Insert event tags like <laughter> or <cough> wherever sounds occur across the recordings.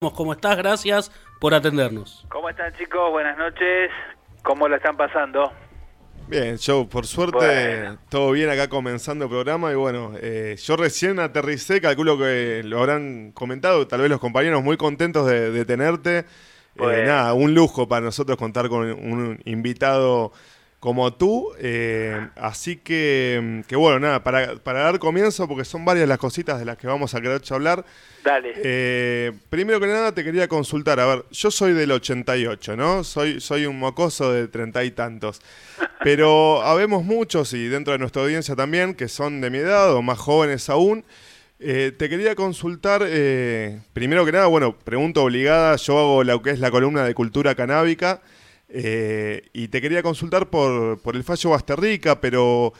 ¿Cómo estás? Gracias por atendernos. ¿Cómo están chicos? Buenas noches. ¿Cómo la están pasando? Bien, yo por suerte todo bien acá comenzando el programa y bueno, eh, yo recién aterricé, calculo que lo habrán comentado, tal vez los compañeros muy contentos de, tenerte. Eh, nada, un lujo para nosotros contar con un invitado como tú. Eh, así que, que, bueno, nada, para, para, dar comienzo, porque son varias las cositas de las que vamos a querer hablar. Dale. Eh, primero que nada te quería consultar, a ver, yo soy del 88, ¿no? Soy, soy un mocoso de treinta y tantos. Pero <laughs> habemos muchos, y dentro de nuestra audiencia también, que son de mi edad o más jóvenes aún. Eh, te quería consultar, primero que nada, bueno, pregunta obligada, yo hago lo que es la columna de cultura canábica. Eh, y te quería consultar por, por el fallo Basterrica, pero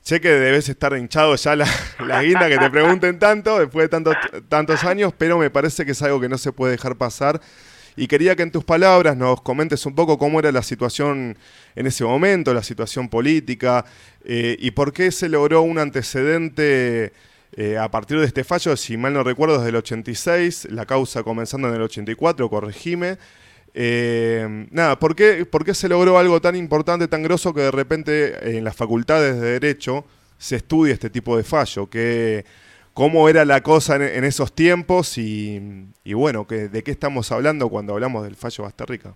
sé que debes estar hinchado ya la, <laughs> la guinda que te pregunten tanto después de tantos, tantos años, pero me parece que es algo que no se puede dejar pasar. Y quería que en tus palabras nos comentes un poco cómo era la situación en ese momento, la situación política, eh, y por qué se logró un antecedente eh, a partir de este fallo, si mal no recuerdo, desde el 86, la causa comenzando en el 84, corregime. Eh, nada, ¿por qué, ¿por qué se logró algo tan importante, tan grosso que de repente en las facultades de Derecho se estudia este tipo de fallo? Que, ¿Cómo era la cosa en, esos tiempos y, bueno, que, de qué estamos hablando cuando hablamos del fallo Basterrica?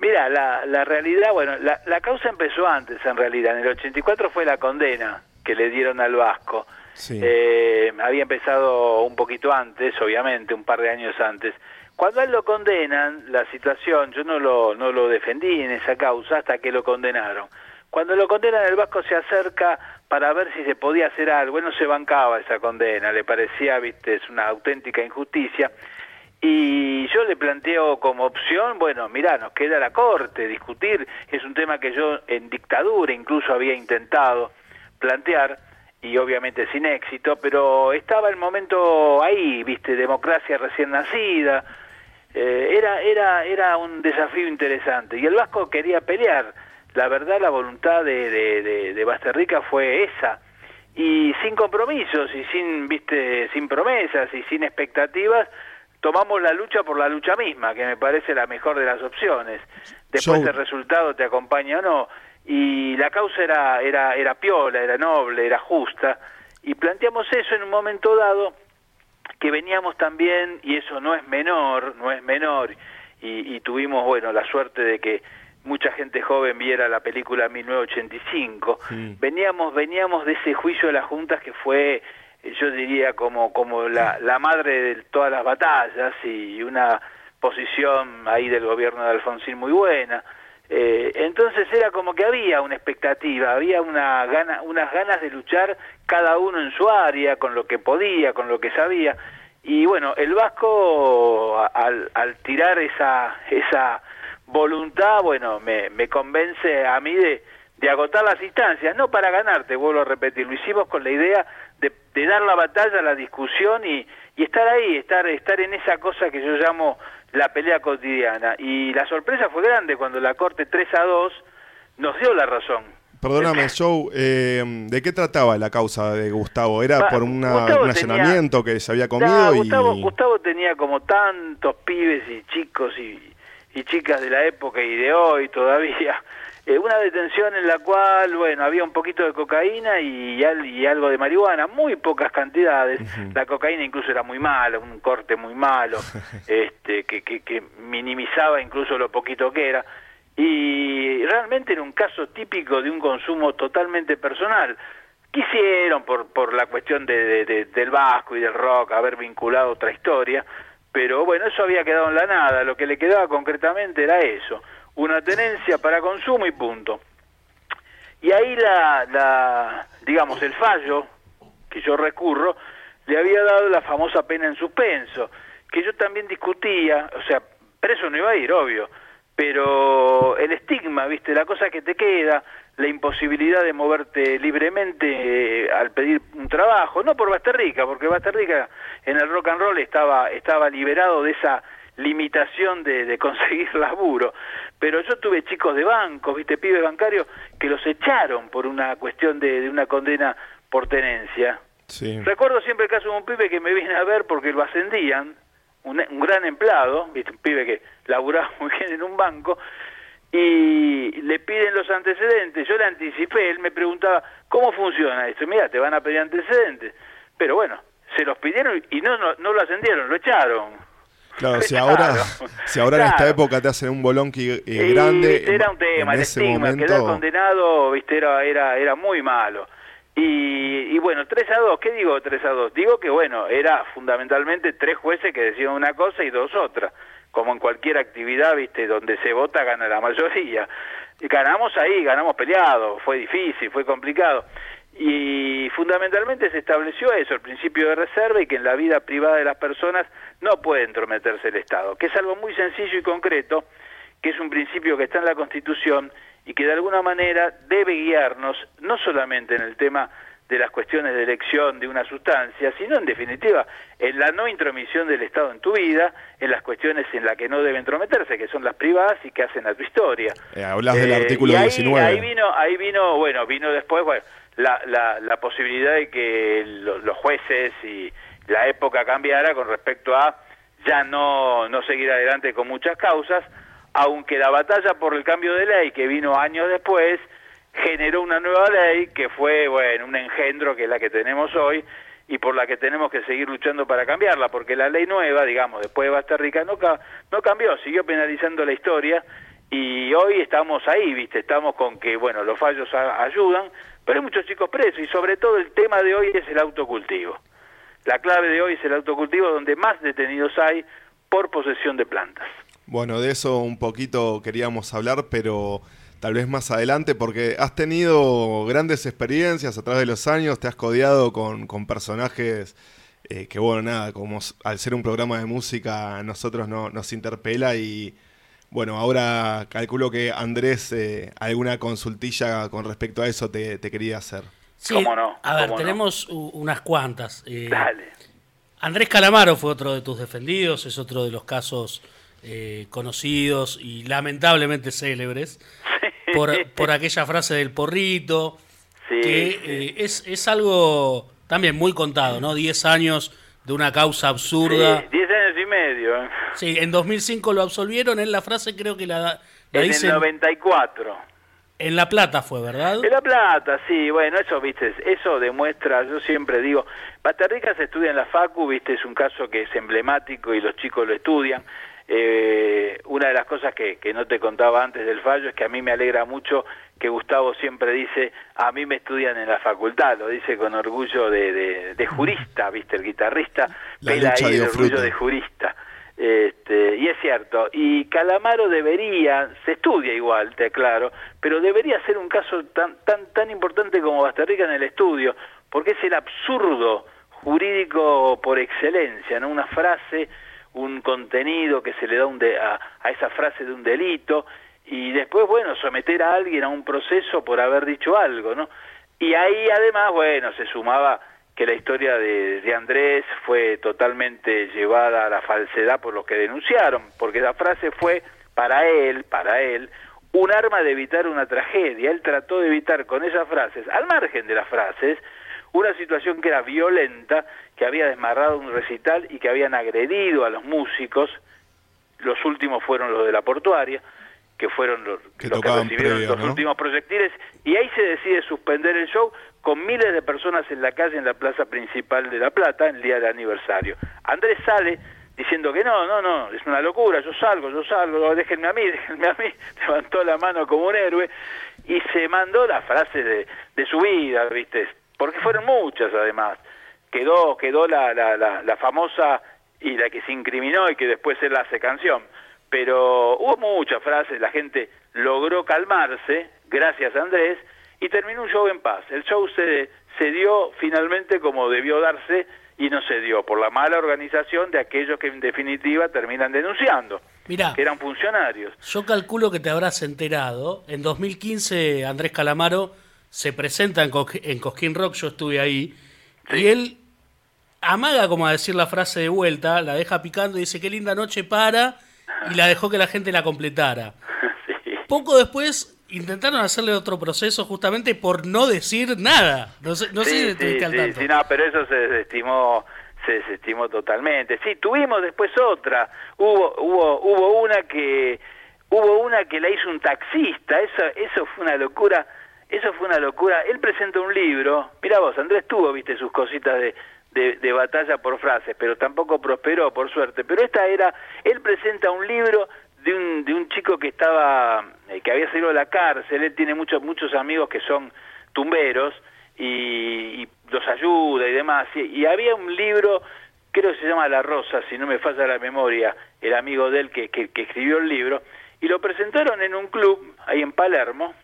Mira, la, la realidad, bueno, la, la, causa empezó antes en realidad. En el 84 fue la condena que le dieron al Vasco. Eh, había empezado un poquito antes, obviamente, un par de años antes. Cuando a él lo condenan, la situación, yo no lo, no lo defendí en esa causa hasta que lo condenaron. Cuando lo condenan, el Vasco se acerca para ver si se podía hacer algo. Él no se bancaba esa condena, le parecía, viste, es una auténtica injusticia. Y yo le planteo como opción, bueno, mira, nos queda la corte, discutir, es un tema que yo en dictadura incluso había intentado plantear, y obviamente sin éxito, pero estaba el momento ahí, viste, democracia recién nacida, eh, era, era, era un desafío interesante y el Vasco quería pelear. La verdad, la voluntad de, de, de, Basterrica fue esa y sin compromisos y sin, viste, sin promesas y sin expectativas, tomamos la lucha por la lucha misma, que me parece la mejor de las opciones. Después el resultado te acompaña o no. Y la causa era, era, era piola, era noble, era justa. Y planteamos eso en un momento dado que veníamos también, y eso no es menor, no es menor, y, tuvimos, bueno, la suerte de que mucha gente joven viera la película 1985, veníamos, veníamos de ese juicio de las juntas que fue, yo diría, como, como la, la madre de todas las batallas y una posición ahí del gobierno de Alfonsín muy buena. Eh, entonces era como que había una expectativa, había una gana, unas ganas de luchar cada uno en su área, con lo que podía, con lo que sabía. Y bueno, el Vasco al, tirar esa, esa voluntad, bueno, me, me convence a mí de, de agotar las instancias, no para ganarte, vuelvo a repetir, lo hicimos con la idea de, de dar la batalla, la discusión y, y estar ahí, estar, estar en esa cosa que yo llamo la pelea cotidiana. Y la sorpresa fue grande cuando la Corte 3 a 2 nos dio la razón. Perdóname, <laughs> Joe, eh, ¿de qué trataba la causa de Gustavo? ¿Era por un allanamiento que se había comido? Gustavo, Gustavo tenía como tantos pibes y chicos y, y chicas de la época y de hoy todavía eh, una detención en la cual, bueno, había un poquito de cocaína y, y algo de marihuana, muy pocas cantidades. La cocaína incluso era muy mala, un corte muy malo, <laughs> este, que, que, que minimizaba incluso lo poquito que era. Y realmente era un caso típico de un consumo totalmente personal. Quisieron, por, por la cuestión de, de, del vasco y del rock, haber vinculado otra historia, pero bueno, eso había quedado en la nada. Lo que le quedaba concretamente era eso una tenencia para consumo y punto. Y ahí la, la, digamos, el fallo que yo recurro le había dado la famosa pena en suspenso, que yo también discutía, o sea, preso no iba a ir, obvio, pero el estigma, viste, la cosa que te queda, la imposibilidad de moverte libremente eh, al pedir un trabajo, no por Basterrica, porque Basterrica en el rock and roll estaba, estaba liberado de esa limitación de, de <laughs> conseguir laburo, pero yo tuve chicos de bancos, viste, pibes bancarios, que los echaron por una cuestión de, de una condena por tenencia. Sí. Recuerdo siempre el caso de un pibe que me viene a ver porque lo ascendían, un, gran empleado, ¿viste? un pibe que laburaba <laughs> muy bien en un banco, y le piden los antecedentes. Yo le anticipé, él me preguntaba, ¿cómo funciona esto? Mira, te van a pedir antecedentes. Pero bueno, se los pidieron y no, no, lo ascendieron, lo echaron. Claro, si ahora, si ahora en esta época te hacen un bolonqui eh, grande. era un tema, el estigma, quedar condenado, viste, era, era, era muy malo. Y, y, bueno, 3 a 2, ¿qué digo 3 a 2? Digo que bueno, era fundamentalmente tres jueces que decían una cosa y dos otra como en cualquier actividad, viste, donde se vota gana la mayoría. Y ganamos ahí, ganamos peleado, fue difícil, fue complicado. Y fundamentalmente se estableció eso, el principio de reserva y que en la vida privada de las personas no puede entrometerse el Estado, que es algo muy sencillo y concreto, que es un principio que está en la Constitución y que de alguna manera debe guiarnos no solamente en el tema de las cuestiones de elección de una sustancia, sino en definitiva en la no intromisión del Estado en tu vida, en las cuestiones en las que no debe entrometerse, que son las privadas y que hacen a tu historia. Eh, hablas del eh, artículo ahí, 19. Ahí vino, ahí vino, bueno, vino después bueno, la, la, la posibilidad de que los jueces y la época cambiara con respecto a ya no, no seguir adelante con muchas causas, aunque la batalla por el cambio de ley que vino años después generó una nueva ley que fue, bueno, un engendro que es la que tenemos hoy y por la que tenemos que seguir luchando para cambiarla, porque la ley nueva, digamos, después de Basta Rica, no, no cambió, siguió penalizando la historia y hoy estamos ahí, ¿viste? Estamos con que, bueno, los fallos ayudan, pero hay muchos chicos presos y sobre todo el tema de hoy es el autocultivo. La clave de hoy es el autocultivo donde más detenidos hay por posesión de plantas. Bueno, de eso un poquito queríamos hablar, pero tal vez más adelante, porque has tenido grandes experiencias a través de los años, te has codeado con, personajes eh, que, bueno, nada, como al ser un programa de música, a nosotros no, nos interpela y, bueno, ahora calculo que Andrés, eh, alguna consultilla con respecto a eso te, quería hacer. Sí, no? A ver, tenemos unas cuantas. Eh, Dale. Andrés Calamaro fue otro de tus defendidos, es otro de los casos conocidos y lamentablemente célebres <laughs> por, por aquella frase del porrito, que eh, es, es algo también muy contado, ¿no? Diez años de una causa absurda. diez años y medio. ¿eh? Sí, en 2005 lo absolvieron, en la frase creo que la, la en el 94. En La Plata fue, ¿verdad? En La Plata, sí, bueno, eso, viste, eso demuestra, yo siempre digo, Batarrica se estudia en la Facu, viste, es un caso que es emblemático y los chicos lo estudian, eh, una de las cosas que, que, no te contaba antes del fallo es que a mí me alegra mucho que Gustavo siempre dice, a mí me estudian en la facultad, lo dice con orgullo de, de, jurista, ¿viste? El guitarrista pela ahí el orgullo de jurista. Este, y es cierto, y Calamaro debería, se estudia igual, te aclaro, pero debería ser un caso tan, tan, tan importante como Bastarrica en el estudio, porque es el absurdo jurídico por excelencia, ¿no? Una frase un contenido que se le da un a, a, esa frase de un delito y después, bueno, someter a alguien a un proceso por haber dicho algo, ¿no? Y ahí además, bueno, se sumaba que la historia de, de Andrés fue totalmente llevada a la falsedad por los que denunciaron, porque la frase fue para él, para él, un arma de evitar una tragedia. Él trató de evitar con esas frases, al margen de las frases, una situación que era violenta, que había desmarrado un recital y que habían agredido a los músicos, los últimos fueron los de la portuaria, que fueron los que, recibieron los últimos proyectiles, y ahí se decide suspender el show con miles de personas en la calle en la plaza principal de La Plata el día del aniversario. Andrés sale diciendo que no, no, no, es una locura, yo salgo, yo salgo, déjenme a mí, <laughs> déjenme a mí, levantó la mano como un héroe y se mandó la frase de, de su vida, ¿viste? porque fueron muchas además. Quedó, quedó la, la, la, famosa y la que se incriminó y que después él hace canción. Pero hubo muchas frases, la gente logró calmarse, gracias a Andrés, y terminó un show en paz. El show se, se dio finalmente como debió darse y no se dio por la mala organización de aquellos que en definitiva terminan denunciando, Mirá, que eran funcionarios. Yo calculo que te habrás enterado, en 2015 Andrés Calamaro se presenta en, Cosquín Rock, yo estuve ahí, y él amaga como a decir la frase de vuelta, la deja picando y dice qué linda noche para, y la dejó que la gente la completara. <laughs> Poco después intentaron hacerle otro proceso justamente por no decir nada. No sé, no sé si sí, sí, no, pero eso se desestimó, se desestimó totalmente. Sí, tuvimos después otra. Hubo hubo hubo una que hubo una que la hizo un taxista. Eso eso fue una locura. Eso fue una locura. Él presentó un libro. Mira vos, Andrés tuvo, viste, sus cositas de, de, batalla por frases, pero tampoco prosperó, por suerte. Pero esta era, él presenta un libro de un, de un chico que estaba, eh, que había salido de la cárcel, él tiene muchos, muchos amigos que son tumberos, y, los ayuda y demás. Y, había un libro, creo que se llama La Rosa, si no me falla la memoria, el amigo de él que, que, escribió el libro, y lo presentaron en un club ahí en Palermo,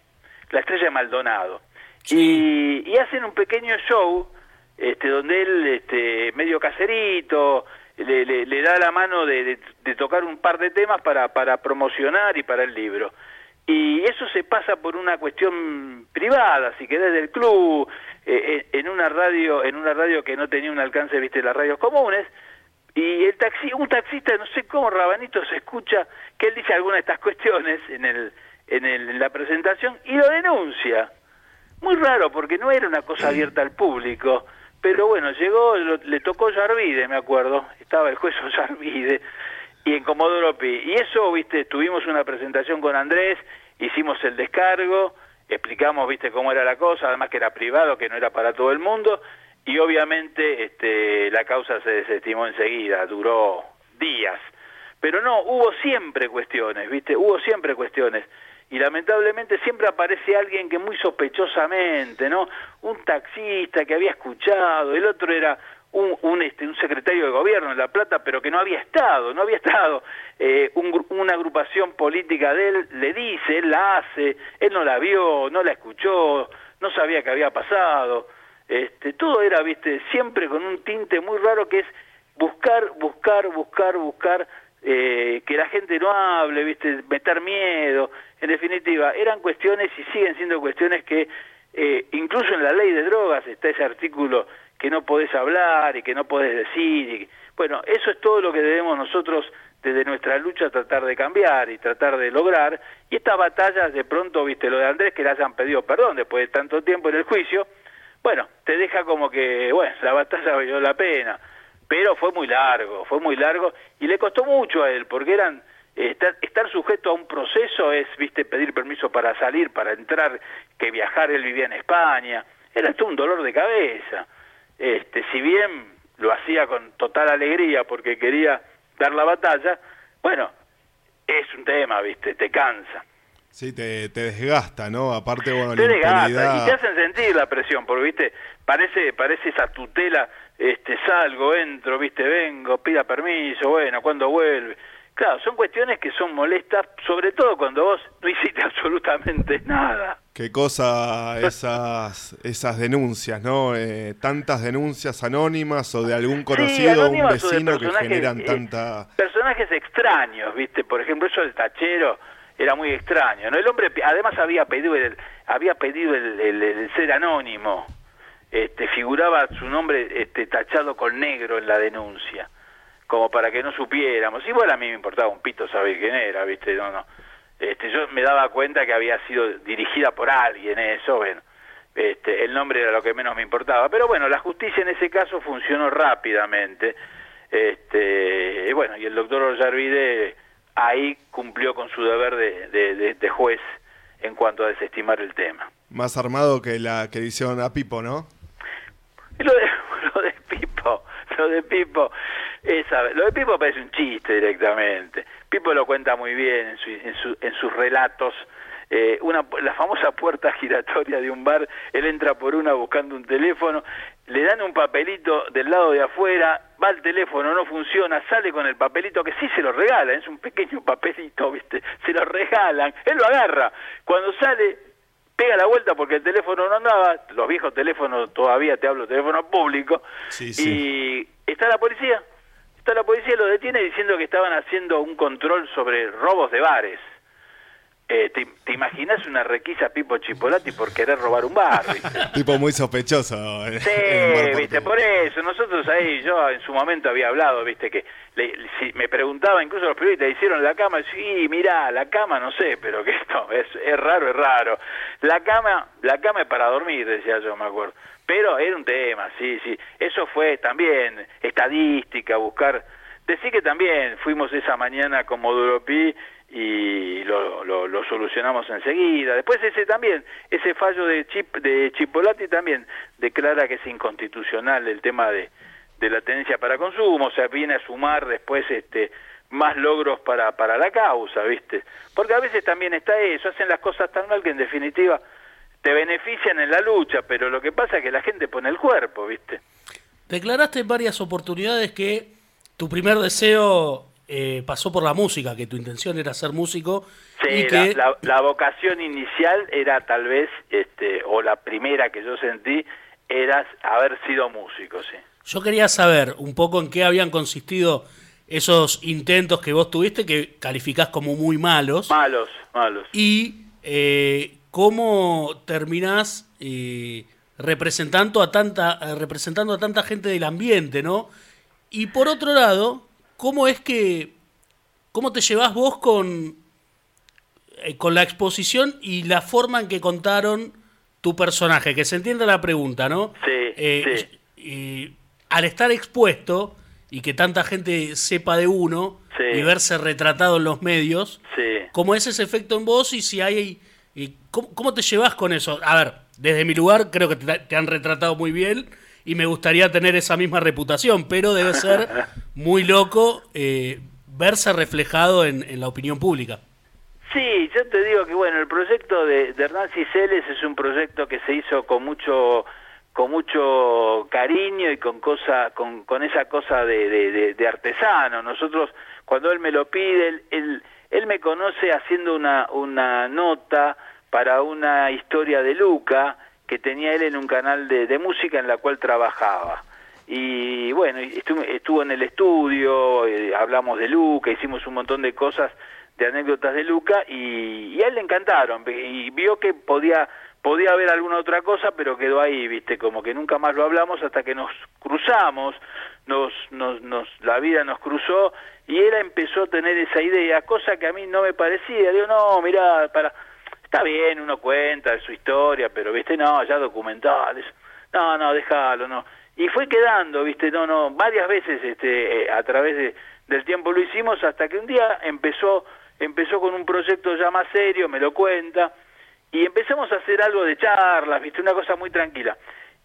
la Estrella de Maldonado. Y, y hacen un pequeño show este, donde él, este, medio caserito, le, le, da la mano de, de, tocar un par de temas para, para promocionar y para el libro. Y eso se pasa por una cuestión privada, si querés, del club, eh, eh, en una radio, en una radio que no tenía un alcance, viste, las radios comunes, y el taxi, un taxista, no sé cómo Rabanito se escucha, que él dice alguna de estas cuestiones en el, en, el, en la presentación y lo denuncia. Muy raro, porque no era una cosa abierta al público. Pero bueno, llegó, le tocó Yarvide, me acuerdo, estaba el juez <laughs> Yarvide, y en Comodoro Pi. Y eso, viste, tuvimos una presentación con Andrés, hicimos el descargo, explicamos, viste, cómo era la cosa, además que era privado, que no era para todo el mundo, y obviamente este, la causa se desestimó enseguida, duró días. Pero no, hubo siempre cuestiones, viste, hubo siempre cuestiones y lamentablemente siempre aparece alguien que muy sospechosamente, ¿no? Un taxista que había escuchado, el otro era un, un, este, un secretario de gobierno en La Plata, pero que no había estado, no había estado. Eh, una agrupación política de él le dice, él la hace, él no la vio, no la escuchó, no sabía qué había pasado. Este, todo era, viste, siempre con un tinte muy raro que es buscar, buscar, buscar, buscar eh, que la gente no hable, viste, meter miedo, en definitiva, eran cuestiones y siguen siendo cuestiones que eh, incluso en la ley de drogas está ese artículo que no podés hablar y que no podés decir. Y, bueno, eso es todo lo que debemos nosotros desde nuestra lucha tratar de cambiar y tratar de lograr. Y estas batallas, de pronto, viste lo de Andrés, que le hayan pedido perdón después de tanto tiempo en el juicio, bueno, te deja como que, bueno, la batalla valió la pena pero fue muy largo, fue muy largo y le costó mucho a él, porque eran estar, estar sujeto a un proceso es, viste, pedir permiso para salir, para entrar, que viajar, él vivía en España, era todo un dolor de cabeza. Este, si bien lo hacía con total alegría porque quería dar la batalla, bueno, es un tema, viste, te cansa. Sí, te, te desgasta, ¿no? Aparte, bueno, te desgasta y te hacen sentir la presión, porque, viste, parece, parece esa tutela este salgo, entro, viste, vengo, pida permiso, bueno, cuando vuelve. Claro, son cuestiones que son molestas, sobre todo cuando vos no hiciste <laughs> absolutamente nada. Qué cosa esas esas denuncias, ¿no? Eh, tantas denuncias anónimas o de algún conocido o un vecino que generan eh, tanta... Personajes extraños, ¿viste? Por ejemplo, eso del tachero era muy extraño, ¿no? El hombre además había pedido el, había pedido el ser anónimo este, figuraba su nombre este, tachado con negro en la denuncia, como para que no supiéramos. Igual a mí me importaba un pito saber quién era, ¿viste? No, no. Este, yo me daba cuenta que había sido dirigida por alguien eso, bueno. Este, el nombre era lo que menos me importaba. Pero bueno, la justicia en ese caso funcionó rápidamente. Este, y bueno, y el doctor Ollarvide ahí cumplió con su deber de, de, juez en cuanto a desestimar el tema. Más armado que la que hicieron a Pipo, ¿no? <laughs> Lo de, lo de Pipo, lo de Pipo, esa, lo de Pipo parece un chiste directamente. Pipo lo cuenta muy bien en, su, en, sus relatos. Eh, una, la famosa puerta giratoria de un bar, él entra por una buscando un teléfono, le dan un papelito del lado de afuera, va el teléfono, no funciona, sale con el papelito que sí se lo regalan, es un pequeño papelito, ¿viste? Se lo regalan, él lo agarra. Cuando sale, pega la vuelta porque el teléfono no andaba, los viejos teléfonos, todavía te hablo teléfono público, y está la policía, está la policía, lo detiene diciendo que estaban haciendo un control sobre robos de bares. Eh, te, imaginas una requisa Pipo Chipolati por querer robar un bar? <laughs> tipo muy sospechoso. Eh, sí, <laughs> viste, por eso. Nosotros ahí, yo en su momento había hablado, viste, que si me preguntaba, incluso los periodistas, ¿hicieron la cama? Sí, mira, la cama no sé, pero que <laughs> esto es, es raro, es raro. La cama, la cama es para dormir, decía yo, me acuerdo. Pero era un tema, sí, sí. Eso fue también estadística, buscar... Decir que también fuimos esa mañana como Duropi y lo, lo, solucionamos enseguida. Después ese también, ese fallo de, Chip, de Chipolati también declara que es inconstitucional el tema de, de la tenencia para consumo, o sea, viene a sumar después este más logros para, para la causa, ¿viste? Porque a veces también está eso, hacen las cosas tan mal que en definitiva te benefician en la lucha, pero lo que pasa es que la gente pone el cuerpo, ¿viste? Declaraste en varias oportunidades que tu primer deseo eh, pasó por la música, que tu intención era ser músico. Sí, que... la, vocación inicial era tal vez, este, o la primera que yo sentí, era haber sido músico, sí. Yo quería saber un poco en qué habían consistido esos intentos que vos tuviste, que calificás como muy malos. Malos, malos. Y eh, cómo terminás eh, representando, a tanta, representando a tanta gente del ambiente, ¿no? Y por otro lado, ¿cómo es que, cómo te llevas vos con, eh, con la exposición y la forma en que contaron tu personaje? Que se entienda la pregunta, ¿no? Sí. Eh, y al estar expuesto y que tanta gente sepa de uno y verse retratado en los medios, ¿cómo es ese efecto en vos y si hay... Y ¿cómo, te llevas con eso? A ver, desde mi lugar creo que te han retratado muy bien y me gustaría tener esa misma reputación, pero debe ser <laughs> muy loco eh, verse reflejado en, la opinión pública. Sí, yo te digo que bueno, el proyecto de, Hernán Ciceles es un proyecto que se hizo con mucho con mucho cariño y con cosa con, con esa cosa de, de, artesano. Nosotros cuando él me lo pide, él, él, me conoce haciendo una, una nota para una historia de Luca que tenía él en un canal de, música en la cual trabajaba. Y bueno, estuvo, estuvo en el estudio, eh, hablamos de Luca, hicimos un montón de cosas, de anécdotas de Luca, y, a él le encantaron, y vio que podía podía haber alguna otra cosa, pero quedó ahí, viste, como que nunca más lo hablamos hasta que nos cruzamos, nos, nos, nos, la vida nos cruzó, y él empezó a tener esa idea, cosa que a mí no me parecía, digo, no, mira, para Está bien, uno cuenta su historia, pero, viste, no, ya documentales. No, no, déjalo, no. Y fue quedando, viste, no, no, varias veces este, eh, a través de, del tiempo lo hicimos hasta que un día empezó, empezó con un proyecto ya más serio, me lo cuenta, y empezamos a hacer algo de charlas, viste, una cosa muy tranquila.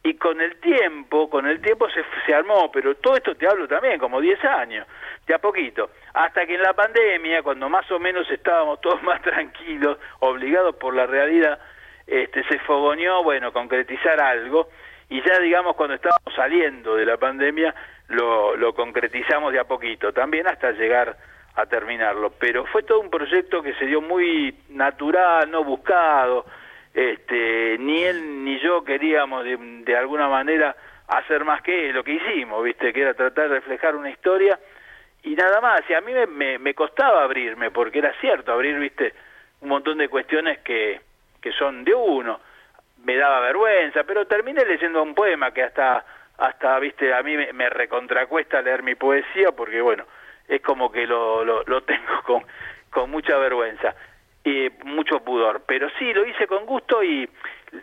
Y con el tiempo, con el tiempo se, se armó, pero todo esto te hablo también, como 10 años de a poquito, hasta que en la pandemia, cuando más o menos estábamos todos <laughs> más tranquilos, obligados por la realidad, este, se fogoneó, bueno, concretizar algo, y ya digamos cuando estábamos saliendo de la pandemia, lo, lo concretizamos de a poquito, también hasta llegar a terminarlo, pero fue todo un proyecto que se dio muy natural, no buscado, este, ni él ni yo queríamos de, alguna manera hacer más que lo que hicimos, viste, que era tratar de reflejar una historia y nada más, y a mí me, me, costaba abrirme, porque era cierto, abrir, viste, un montón de cuestiones que, que son de uno, me daba vergüenza, pero terminé leyendo un poema que hasta, hasta viste, a mí me, me recontracuesta leer mi poesía, porque bueno, es como que lo, lo, lo tengo con, con mucha vergüenza y mucho pudor, pero sí, lo hice con gusto y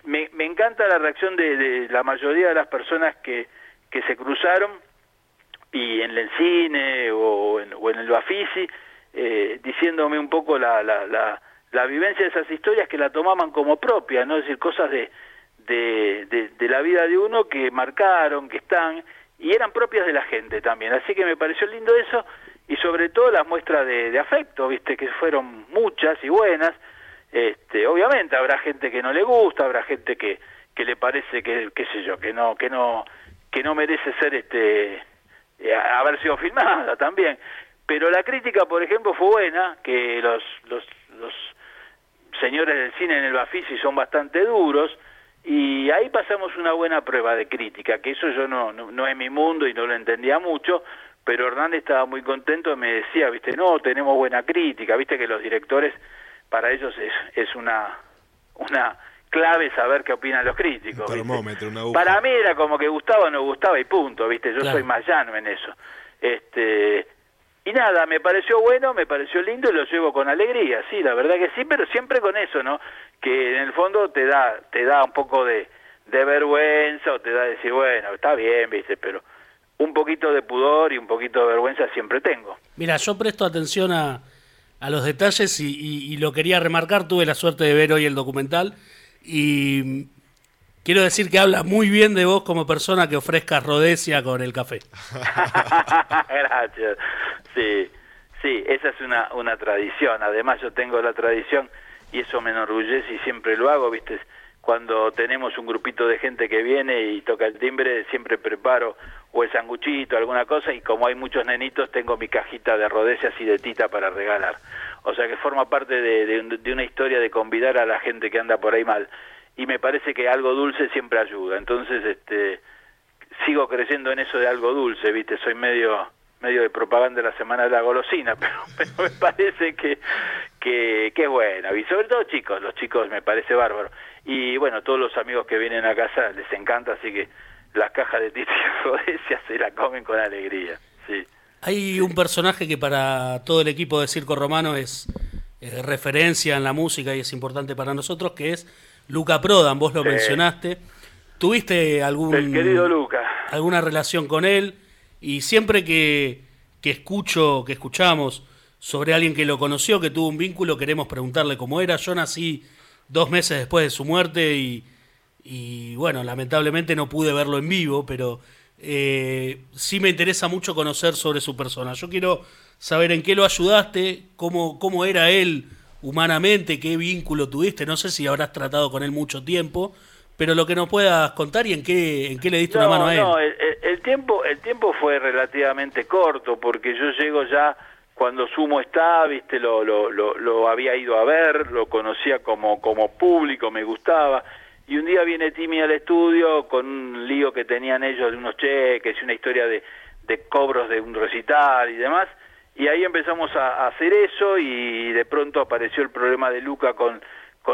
me, me encanta la reacción de, de la mayoría de las personas que, que se cruzaron, y en el cine o en, o en el Bafisi, eh, diciéndome un poco la, la, la, la, vivencia de esas historias que la tomaban como propia, ¿no? Es decir, cosas de, de, de, la vida de uno que marcaron, que están, y eran propias de la gente también. Así que me pareció lindo eso, y sobre todo las muestras de, afecto, viste, que fueron muchas y buenas. Este, obviamente habrá gente que no le gusta, habrá gente que, que le parece que, qué sé yo, que no, que no, que no merece ser este eh, haber sido filmada también. Pero la crítica, por ejemplo, fue buena, que los, los, los señores del cine en el Bafisi son bastante duros, y ahí pasamos una buena prueba de crítica, que eso yo no, no, es mi mundo y no lo entendía mucho, pero Hernández estaba muy contento y me decía, viste, no, tenemos buena crítica, viste que los directores para ellos es, es una, una clave saber qué opinan los críticos. Para mí era como que gustaba o no gustaba y punto, ¿viste? Yo soy más llano en eso. Este, y nada, me pareció bueno, me pareció lindo y lo llevo con alegría, sí, la verdad que sí, pero siempre con eso, ¿no? Que en el fondo te da, te da un poco de, de vergüenza o te da decir, bueno, está bien, ¿viste? Pero un poquito de pudor y un poquito de vergüenza siempre tengo. Mira, yo presto atención a, a los detalles y, y, lo quería remarcar, tuve la suerte de ver hoy el documental y quiero decir que habla muy bien de vos como persona que ofrezcas rodecia con el café. <laughs> Gracias. Sí, sí, esa es una, una tradición. Además yo tengo la tradición y eso me enorgullece y siempre lo hago, ¿viste? Cuando tenemos un grupito de gente que viene y toca el timbre, siempre preparo o el sanguchito, alguna cosa, y como hay muchos nenitos, tengo mi cajita de rodecias y de tita para regalar. O sea que forma parte de, una historia de convidar a la gente que anda por ahí mal. Y me parece que algo dulce siempre ayuda. Entonces, este, sigo creyendo en eso de algo dulce, ¿viste? Soy medio medio de propaganda de la semana de la golosina, <laughs> pero, me parece que, que, que es buena. Y sobre todo chicos, los chicos me parece bárbaro. Y bueno, todos los amigos que vienen a casa les encanta, así que las cajas de Titi Rodesia se la comen con alegría. Sí. Hay un personaje que para todo el equipo de Circo Romano es, referencia en la música y es importante para nosotros, que es Luca Prodan, vos lo mencionaste. ¿Tuviste algún, querido Luca. alguna relación con él? Y siempre que, que escucho, que escuchamos sobre alguien que lo conoció, que tuvo un vínculo, queremos preguntarle cómo era. Yo nací dos meses después de su muerte y, y bueno, lamentablemente no pude verlo en vivo, pero eh, sí me interesa mucho conocer sobre su persona. Yo quiero saber en qué lo ayudaste, cómo, cómo era él humanamente, qué vínculo tuviste, no sé si habrás tratado con él mucho tiempo, pero lo que nos puedas contar y en qué, en qué le diste una mano a él. No, el, tiempo, el tiempo fue relativamente corto, porque yo llego ya cuando Sumo está, viste, lo, lo, lo, lo había ido a ver, lo conocía como, público, me gustaba, y un día viene Timmy al estudio con un lío que tenían ellos de unos cheques y una historia de, cobros de un recital y demás, y ahí empezamos a, hacer eso y de pronto apareció el problema de Luca con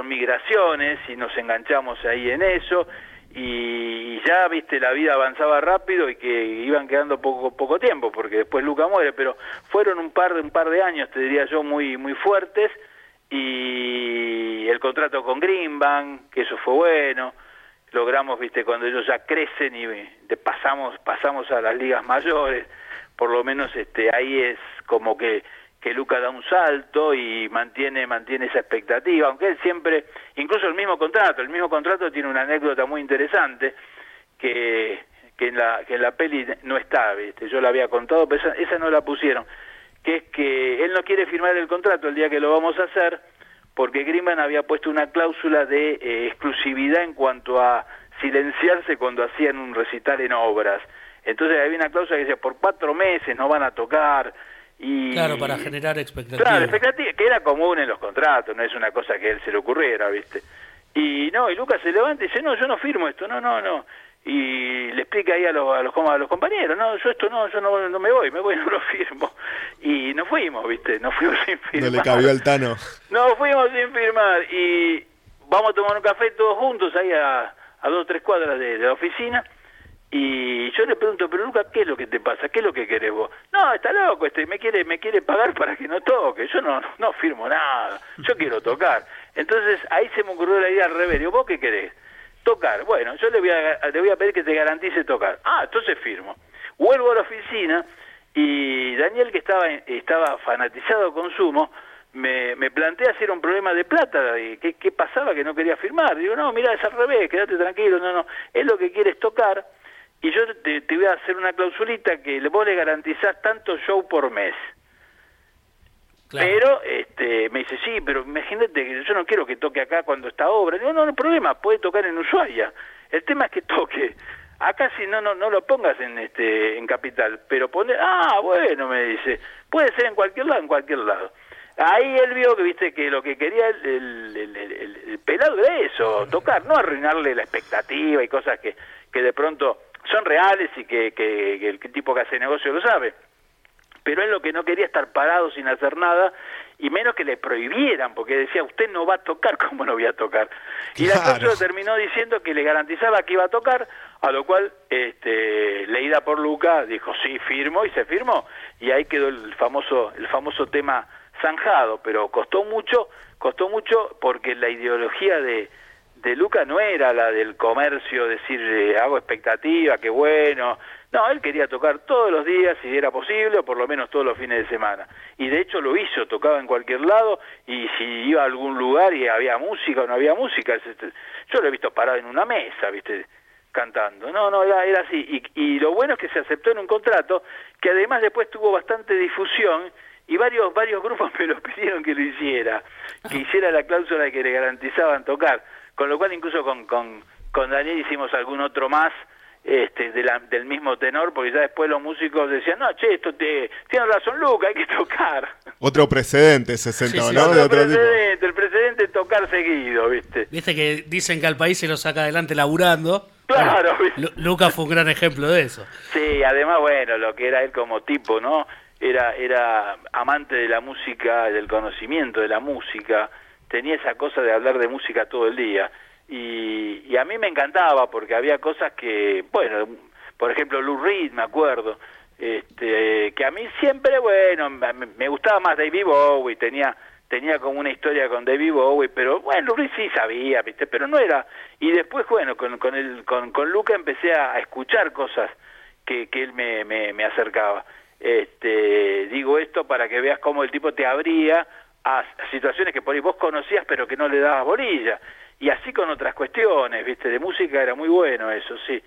migraciones y nos enganchamos ahí en eso y ya viste la vida avanzaba rápido y que iban quedando poco poco tiempo porque después Luca muere pero fueron un par de un par de años te diría yo muy muy fuertes y el contrato con Greenbank, que eso fue bueno, logramos, viste, cuando ellos ya crecen y pasamos pasamos a las ligas mayores, por lo menos este ahí es como que que Luca da un salto y mantiene mantiene esa expectativa, aunque él siempre, incluso el mismo contrato, el mismo contrato tiene una anécdota muy interesante que que en la que en la peli no está, viste, yo la había contado, pero esa, esa no la pusieron que es que él no quiere firmar el contrato el día que lo vamos a hacer, porque Greenman había puesto una cláusula de eh, exclusividad en cuanto a silenciarse cuando hacían un recital en obras. Entonces había una cláusula que decía, por cuatro meses no van a tocar. Y, claro, para generar expectativas. Claro, expectativa, que era común en los contratos, no es una cosa que a él se le ocurriera, ¿viste? Y no, y Lucas se levanta y dice, no, yo no firmo esto, no, no, no y le explica ahí a los, a los, a los compañeros, no, yo esto no, yo no, no me voy, me voy, <laughs> no lo firmo. Y no fuimos, ¿viste? No fuimos sin firmar. No le cabió el Tano. <laughs> No fuimos sin firmar y vamos a tomar un café todos juntos ahí a, a dos o tres cuadras de, la oficina y yo le pregunto, pero Lucas, ¿qué es lo que te pasa? ¿Qué es lo que querés vos? No, está loco, este, me quiere, me quiere pagar para que no toque, yo no, no firmo nada, yo quiero tocar. Entonces ahí se me ocurrió la idea al revés, ¿vos qué querés? tocar. Bueno, yo le voy, a, le voy a pedir que te garantice tocar. Ah, entonces firmo. Vuelvo a la oficina y Daniel, que estaba, estaba fanatizado con Sumo, me, me plantea era un problema de plata, y qué, qué pasaba que no quería firmar. Digo, no, mira, es al revés, quédate tranquilo, no, no, es lo que quieres tocar y yo te, te voy a hacer una clausulita que vos le garantizás tanto show por mes. Pero este, me dice, sí, pero imagínate que yo no quiero que toque acá cuando está obra. Digo, no, no hay problema, puede tocar en Ushuaia. El tema es que toque. Acá si no, no, no lo pongas en este en capital, pero pone, ah, bueno, me dice, puede ser en cualquier lado, en cualquier lado. Ahí él vio que viste que lo que quería el, el, el, pelado era eso, tocar, no arruinarle la expectativa y cosas que, que de pronto son reales y que, que el tipo que hace negocio lo sabe. Pero él lo que no quería estar parado sin hacer nada y menos que le prohibieran, porque decía, usted no va a tocar, <laughs> ¿cómo no voy a tocar? Y la cláusula terminó diciendo que le garantizaba que iba a tocar, a lo cual, este, leída por Luca, dijo, sí, firmo, y se firmó, y ahí quedó el famoso, el famoso tema zanjado, pero costó mucho, costó mucho porque la ideología de, de Luca no era la del comercio, decir, eh, hago expectativa, qué bueno, no, él quería tocar todos los días si era posible o por lo menos todos los fines de semana. Y de hecho lo hizo, tocaba en cualquier lado y si iba a algún lugar y había música o no había música, este, yo lo he visto parado en una mesa, ¿viste? cantando. No, no, era, así. Y, y lo bueno es que se aceptó en un contrato que además después tuvo bastante difusión y varios varios grupos <laughs> me lo pidieron que lo hiciera, que hiciera la cláusula que le garantizaban tocar. Con lo cual incluso con, con, con Daniel hicimos algún otro más este, de la, del mismo tenor, porque ya después los músicos decían, no, che, esto te, tiene razón Luca, hay que tocar. Otro precedente se sentó, ¿no? Otro, precedente, el precedente es tocar seguido, ¿viste? Viste que dicen que al país se lo saca adelante laburando. Claro. Luca fue un gran ejemplo de eso. Sí, además, bueno, lo que era él como tipo, ¿no? Era, era amante de la música, del conocimiento de la música, tenía esa cosa de hablar de música todo el día y, a mí me encantaba porque había cosas que, bueno, por ejemplo Lou Reed, me acuerdo, este, que a mí siempre, bueno, me, gustaba más David Bowie, tenía tenía como una historia con David Bowie, pero bueno, Reed sí sabía, ¿viste? Pero no era... Y después, bueno, con, con, el, con, con Luca empecé a, escuchar cosas que, que él me, me, me acercaba. Este, digo esto para que veas cómo el tipo te abría a situaciones que por ahí vos conocías pero que no le dabas bolilla y así con otras cuestiones, ¿viste? De música era muy bueno eso, sí.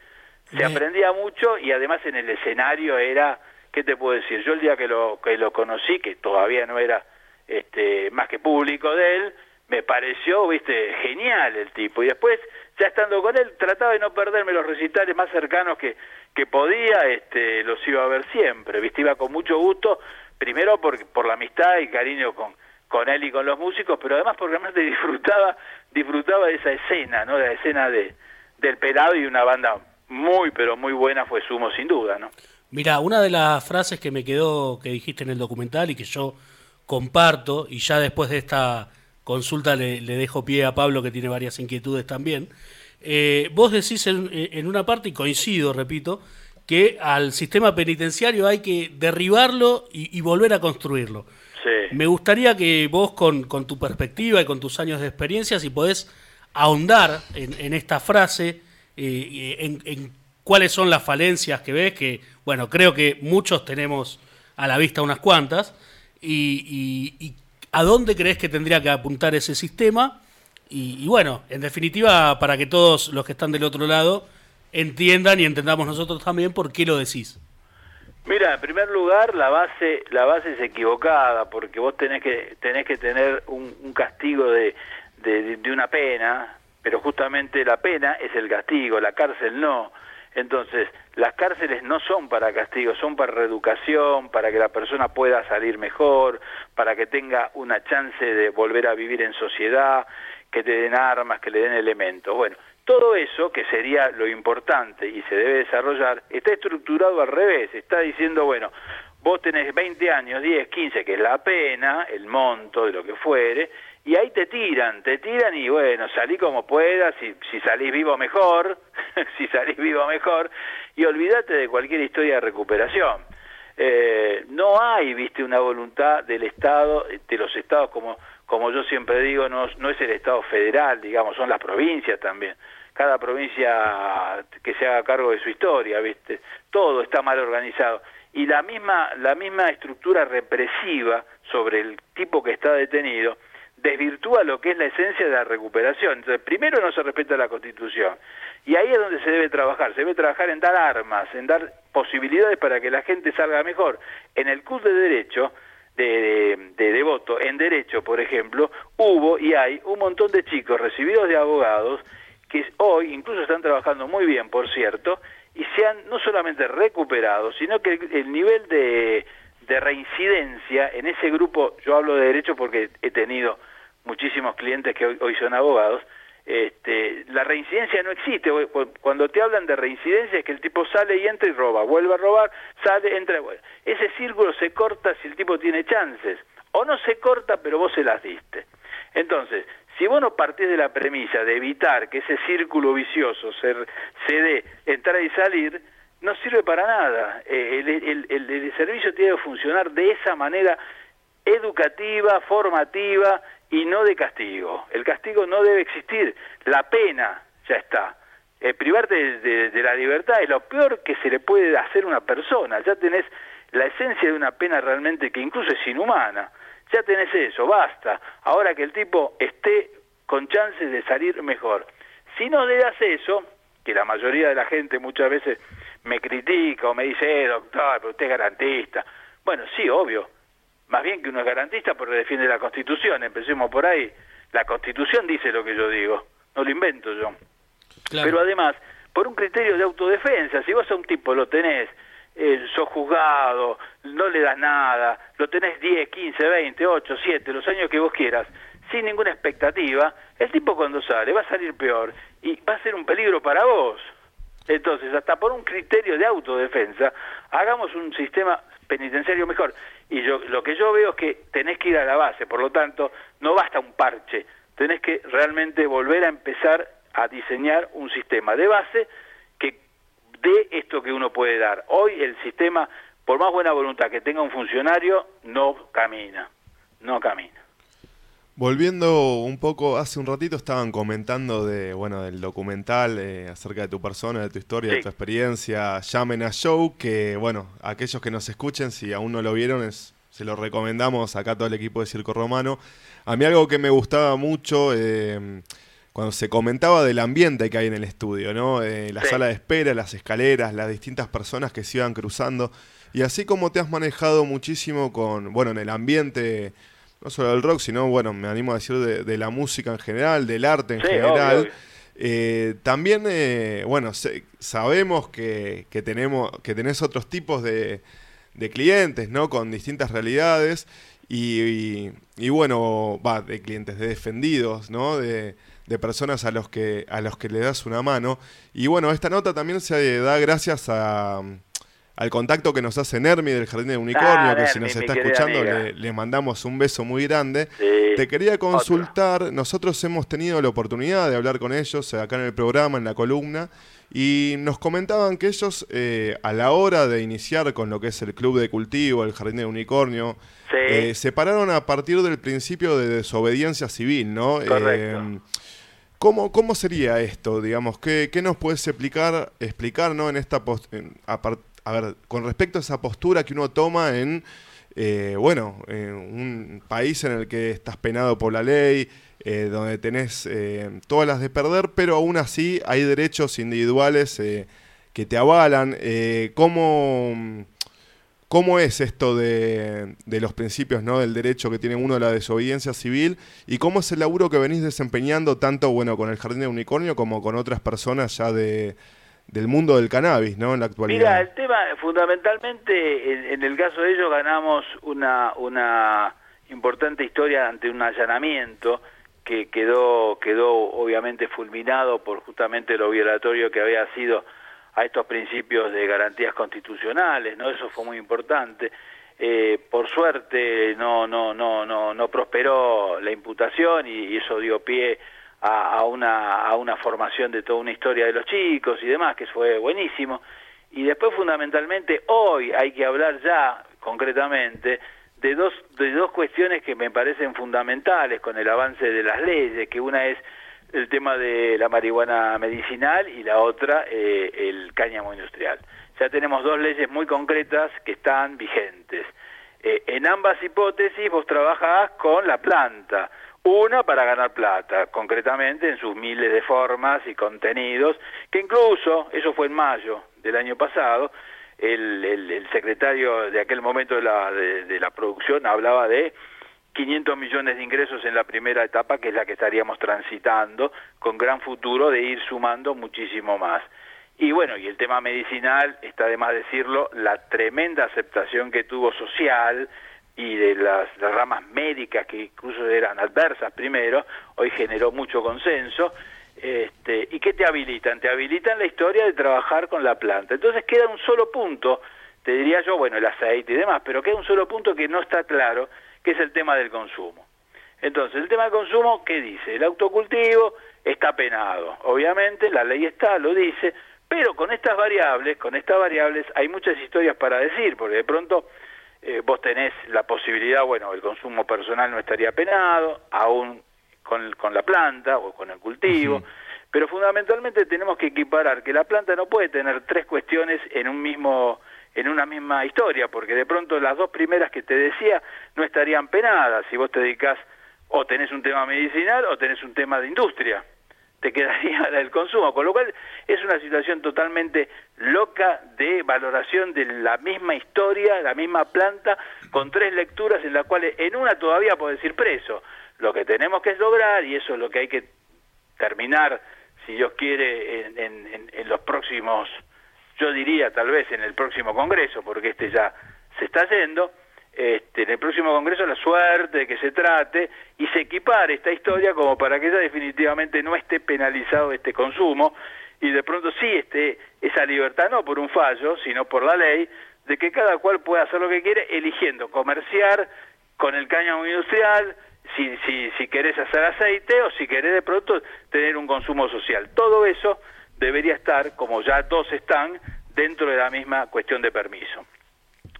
Se aprendía mucho y además en el escenario era, ¿qué te puedo decir? Yo el día que lo, que lo conocí, que todavía no era este, más que público de él, me pareció, viste, genial el tipo. Y después, ya estando con él, trataba de no perderme los recitales más cercanos que, que podía, este, los iba a ver siempre, viste, iba con mucho gusto, primero por, por la amistad y cariño con, con él y con los músicos, pero además porque realmente <laughs> disfrutaba, disfrutaba de esa escena, ¿no? La escena de, del pelado y una banda muy, pero muy buena fue Sumo, sin duda, ¿no? Mira, una de las frases que me quedó, que dijiste en el documental y que yo comparto, y ya después de esta consulta le, dejo pie a Pablo que tiene varias inquietudes también, eh, vos decís en, en una parte, y coincido, repito, que al sistema penitenciario hay que derribarlo y volver a construirlo. Me gustaría que vos, con, con, tu perspectiva y con tus años de experiencia, si podés ahondar en, esta frase, eh, en, cuáles son las falencias que ves, que, bueno, creo que muchos tenemos a la vista unas cuantas, y, a dónde crees que tendría que apuntar ese sistema, y, bueno, en definitiva, para que todos los que están del otro lado entiendan y entendamos nosotros también por qué lo decís. Mira, en primer lugar, la base, la base es equivocada, porque vos tenés que, tenés que tener un, castigo de, de, de, una pena, pero justamente la pena es el castigo, la cárcel no. Entonces, las cárceles no son para castigo, son para reeducación, para que la persona pueda salir mejor, para que tenga una chance de volver a vivir en sociedad, que te den armas, que le den elementos. Bueno, todo eso, que sería lo importante y se debe desarrollar, está estructurado al revés, está diciendo, bueno, vos tenés 20 años, 10, 15, que es la pena, el monto de lo que fuere, y ahí te tiran, te tiran y bueno, salí como puedas, si, salís vivo mejor, <laughs> si salís vivo mejor, y olvídate de cualquier historia de recuperación. Eh, no hay, viste, una voluntad del Estado, de los Estados, como, como yo siempre digo, no, no es el Estado federal, digamos, son las provincias también cada provincia que se haga cargo de su historia, ¿viste? Todo está mal organizado. Y la misma, la misma estructura represiva sobre el tipo que está detenido desvirtúa lo que es la esencia de la recuperación. Entonces, primero no se respeta la Constitución. Y ahí es donde se debe trabajar. Se debe trabajar en dar armas, en dar posibilidades para que la gente salga mejor. En el CUS de Derecho, de, de, de, voto, en Derecho, por ejemplo, hubo y hay un montón de chicos recibidos de abogados que hoy incluso están trabajando muy bien, por cierto, y se han no solamente recuperado, sino que el nivel de, de reincidencia en ese grupo, yo hablo de derecho porque he tenido muchísimos clientes que hoy, son abogados, este, la reincidencia no existe. Cuando te hablan de reincidencia es que el tipo sale y entra y roba, vuelve a robar, sale, entra. Ese círculo se corta si el tipo tiene chances. O no se corta, pero vos se las diste. Entonces, si vos no partís de la premisa de evitar que ese círculo vicioso se, se dé entrar y salir, no sirve para nada. Eh, el, servicio tiene que funcionar de esa manera educativa, formativa y no de castigo. El castigo no debe existir, la pena ya está. Eh, privarte de, de, la libertad es lo peor que se le puede hacer a una persona. Ya tenés la esencia de una pena realmente que incluso es inhumana. Ya tenés eso, basta. Ahora que el tipo esté con chances de salir mejor. Si no le das eso, que la mayoría de la gente muchas veces me critica o me dice, eh, doctor, pero usted es garantista. Bueno, sí, obvio. Más bien que uno es garantista porque defiende la Constitución. Empecemos por ahí. La Constitución dice lo que yo digo. No lo invento yo. Pero además, por un criterio de autodefensa, si vos a un tipo lo tenés, eh, sos juzgado, no le das nada, lo tenés 10, 15, 20, 8, 7, los años que vos quieras, sin ninguna expectativa, el tipo cuando sale va a salir peor y va a ser un peligro para vos. Entonces, hasta por un criterio de autodefensa, hagamos un sistema penitenciario mejor. Y yo lo que yo veo es que tenés que ir a la base, por lo tanto, no basta un parche, tenés que realmente volver a empezar a diseñar un sistema de base dé esto que uno puede dar. Hoy el sistema, por más buena voluntad que tenga un funcionario, no camina, no camina. Volviendo un poco, hace un ratito estaban comentando de, bueno, del documental eh, acerca de tu persona, de tu historia, de tu experiencia, Llamen a Show, que bueno, aquellos que nos escuchen, si aún no lo vieron, es, se lo recomendamos acá a todo el equipo de Circo Romano. A mí algo que me gustaba mucho, eh, cuando se comentaba del ambiente que hay en el estudio, ¿no? Eh, la sala de espera, las escaleras, las distintas personas que se iban cruzando. Y así como te has manejado muchísimo con, bueno, en el ambiente no solo del rock, sino, bueno, me animo a decir de, la música en general, del arte en general. Eh, también, eh, bueno, sabemos que, que, tenemos, que tenés otros tipos de, de clientes, ¿no? Con distintas realidades y, y, bueno, va, de clientes, de defendidos, ¿no? De, de personas a los que a los que le das una mano. Y bueno, esta nota también se da gracias a al contacto que nos hace Nermi del Jardín de Unicornio, que si nos está escuchando le, mandamos un beso muy grande. Te quería consultar, nosotros hemos tenido la oportunidad de hablar con ellos acá en el programa, en la columna, y nos comentaban que ellos eh, a la hora de iniciar con lo que es el Club de Cultivo, el Jardín de Unicornio, eh, se pararon a partir del principio de desobediencia civil, ¿no? Eh, ¿Cómo, ¿Cómo sería esto, digamos? ¿Qué, qué nos puedes explicar, explicar en esta post a, ver, con respecto a esa postura que uno toma en, eh, bueno, en un país en el que estás penado por la ley, eh, donde tenés eh, todas las de perder, pero aún así hay derechos individuales que te avalan. ¿cómo, ¿Cómo es esto de, de, los principios ¿no? del derecho que tiene uno de la desobediencia civil? ¿Y cómo es el laburo que venís desempeñando tanto bueno, con el Jardín de Unicornio como con otras personas ya de, del mundo del cannabis, ¿no? En la actualidad. Mira, el tema, fundamentalmente, en, el caso de ellos ganamos una, una importante historia ante un allanamiento que quedó, quedó obviamente fulminado por justamente lo violatorio que había sido a estos principios de garantías constitucionales, ¿no? Eso fue muy importante. Eh, por suerte no, no, no, no, no prosperó la imputación y eso dio pie a, una, a una formación de toda una historia de los chicos y demás, que fue buenísimo. Y después fundamentalmente hoy hay que hablar ya concretamente de dos, de dos cuestiones que me parecen fundamentales con el avance de las leyes, que una es el tema de la marihuana medicinal y la otra eh, el cáñamo industrial. Ya tenemos dos leyes muy concretas que están vigentes. Eh, en ambas hipótesis vos trabajás con la planta, una para ganar plata, concretamente en sus miles de formas y contenidos, que incluso, eso fue en mayo del año pasado, el, el, secretario de aquel momento de la, de, la producción hablaba de 500 millones de ingresos en la primera etapa, que es la que estaríamos transitando, con gran futuro de ir sumando muchísimo más. Y bueno, y el tema medicinal, está de más decirlo, la tremenda aceptación que tuvo social, y de las, ramas médicas que incluso eran adversas primero, hoy generó mucho consenso, este, y qué te habilitan, te habilitan la historia de trabajar con la planta. Entonces queda un solo punto, te diría yo, bueno, el aceite y demás, pero queda un solo punto que no está claro, que es el tema del consumo. Entonces, el tema del consumo, ¿qué dice? El autocultivo está penado. Obviamente, la ley está, lo dice, pero con estas variables, con estas variables hay muchas historias para decir, porque de pronto eh, vos tenés la posibilidad, bueno, el consumo personal no estaría penado, aún con, con la planta o con el cultivo, pero fundamentalmente tenemos que equiparar que la planta no puede tener tres cuestiones en un mismo en una misma historia, porque de pronto las dos primeras que te decía no estarían penadas si vos te dedicas o tenés un tema medicinal o tenés un tema de industria. Te <laughs> quedaría el consumo, con lo cual es una situación totalmente loca de valoración de la misma historia, la misma planta, con tres lecturas en las cuales en una todavía puedes ir preso. Lo que tenemos que lograr, y eso es lo que hay que terminar, si Dios quiere, en, en los próximos, yo diría tal vez en el próximo Congreso, porque este ya se está yendo, este, en el próximo Congreso la suerte de que se trate y se equipare esta historia como para que ya definitivamente no esté penalizado este consumo y de pronto sí esté esa libertad, no por un fallo, sino por la ley, de que cada cual pueda hacer lo que quiere eligiendo comerciar con el cáñamo industrial, si, si, si querés hacer aceite o si querés de pronto tener un consumo social. Todo eso debería estar, como ya dos están, dentro de la misma cuestión de permiso.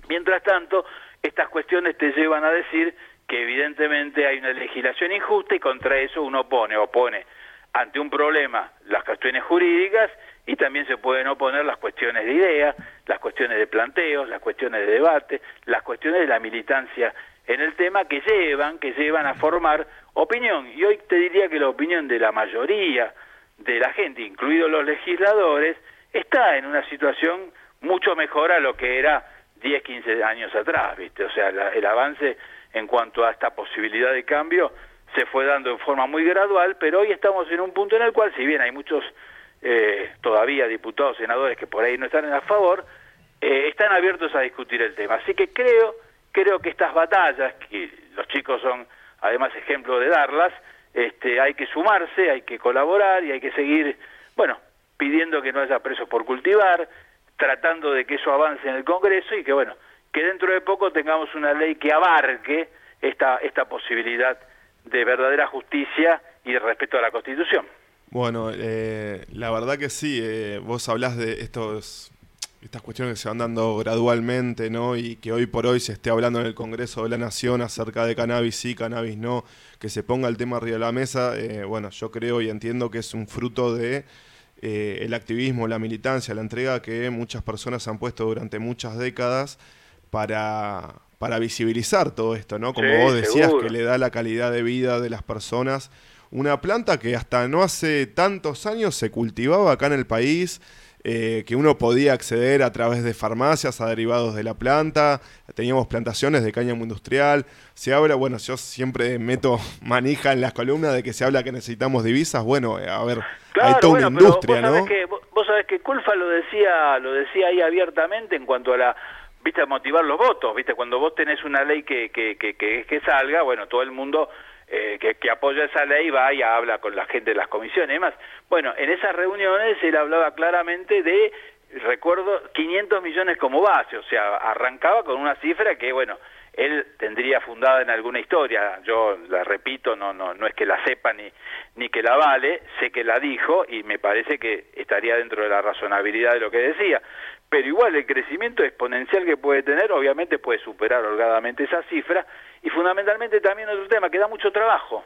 Mientras tanto, estas cuestiones te llevan a decir que evidentemente hay una legislación injusta y contra eso uno opone, opone ante un problema las cuestiones jurídicas y también se pueden oponer las cuestiones de idea, las cuestiones de planteos, las cuestiones de debate, las cuestiones de la militancia en el tema que llevan, que llevan a formar opinión. Y hoy te diría que la opinión de la mayoría de la gente, incluidos los legisladores, está en una situación mucho mejor a lo que era 10, 15 años atrás, ¿viste? O sea, el avance en cuanto a esta posibilidad de cambio se fue dando en forma muy gradual, pero hoy estamos en un punto en el cual, si bien hay muchos eh, todavía diputados, senadores que por ahí no están a favor, eh, están abiertos a discutir el tema. Así que creo, creo que estas batallas, que los chicos son además ejemplo de darlas, este, hay que sumarse, hay que colaborar y hay que seguir, bueno, pidiendo que no haya presos por cultivar, tratando de que eso avance en el Congreso y que, bueno, que dentro de poco tengamos una ley que abarque esta, esta posibilidad de verdadera justicia y de respeto a la Constitución. Bueno, eh, la verdad que sí, eh, vos hablás de estos, estas cuestiones que se van dando gradualmente, ¿no? Y que hoy por hoy se esté hablando en el Congreso de la Nación acerca de cannabis sí, cannabis no, que se ponga el tema arriba de la mesa, eh, bueno, yo creo y entiendo que es un fruto de eh, el activismo, la militancia, la entrega que muchas personas han puesto durante muchas décadas para, para visibilizar todo esto, ¿no? Como vos decías, que le da la calidad de vida de las personas. Una planta que hasta no hace tantos años se cultivaba acá en el país, eh, que uno podía acceder a través de farmacias a derivados de la planta, teníamos plantaciones de cáñamo industrial, se habla, bueno, yo siempre meto <laughs> manija en las columnas de que se habla que necesitamos divisas, bueno, a ver, hay toda una industria, vos ¿no? que, vos, sabés que Culfa lo decía, lo decía ahí abiertamente en cuanto a la viste motivar los votos, viste cuando vos tenés una ley que que, que, que, que salga, bueno, todo el mundo eh, que, apoya esa ley va y habla con la gente de las comisiones y demás. Bueno, en esas reuniones él hablaba claramente de, recuerdo, 500 millones como base, o sea, arrancaba con una cifra que, bueno, él tendría fundada en alguna historia, yo la repito, no, no, no es que la sepa ni, ni que la vale, sé que la dijo y me parece que estaría dentro de la razonabilidad de lo que decía, pero igual el crecimiento exponencial que puede tener obviamente puede superar holgadamente esa cifra y fundamentalmente también otro tema que da mucho trabajo.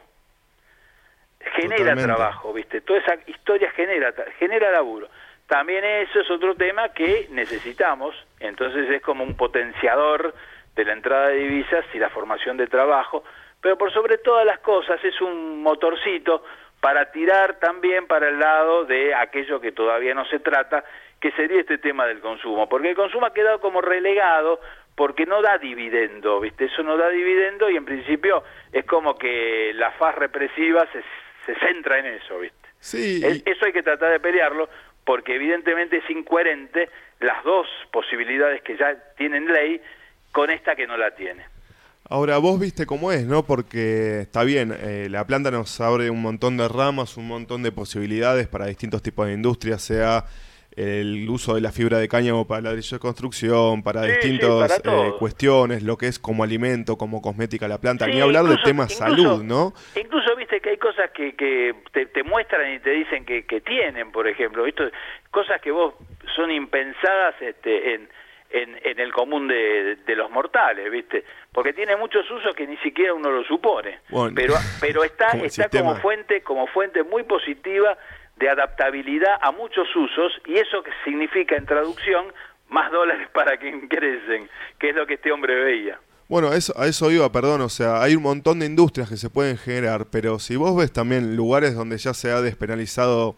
Genera trabajo viste toda esa historia genera genera laburo. También eso es otro tema que necesitamos. Entonces es como un potenciador de la entrada de divisas y la formación de trabajo. Pero por sobre todas las cosas es un motorcito para tirar también para el lado de aquello que todavía no se trata que sería este tema del consumo, porque el consumo ha quedado como relegado porque no da dividendo, ¿viste? Eso no da dividendo y en principio es como que la faz represiva se, se centra en eso, ¿viste? Sí. eso hay que tratar de pelearlo porque evidentemente es incoherente las dos posibilidades que ya tienen ley con esta que no la tiene. Ahora, vos viste cómo es, ¿no? Porque está bien, eh, la planta nos abre un montón de ramas, un montón de posibilidades para distintos tipos de industrias, sea el uso de la fibra de cáñamo para ladrillo de construcción, para distintas eh, cuestiones, lo que es como alimento, como cosmética la planta, ni hablar de temas salud, ¿no? Incluso viste que hay cosas que, que te, muestran y te dicen que, que tienen, por ejemplo, esto, cosas que vos son impensadas este, en, en, el común de, los mortales, ¿viste? Porque tiene muchos usos que ni siquiera uno lo supone. pero pero está, <laughs> está como fuente como fuente muy positiva de adaptabilidad a muchos usos y eso que significa en traducción más dólares para quien <laughs> crecen, que es lo que este hombre veía. Bueno, eso, a eso iba, perdón, o sea, hay un montón de industrias que se pueden generar, pero si vos ves también lugares donde ya se ha despenalizado,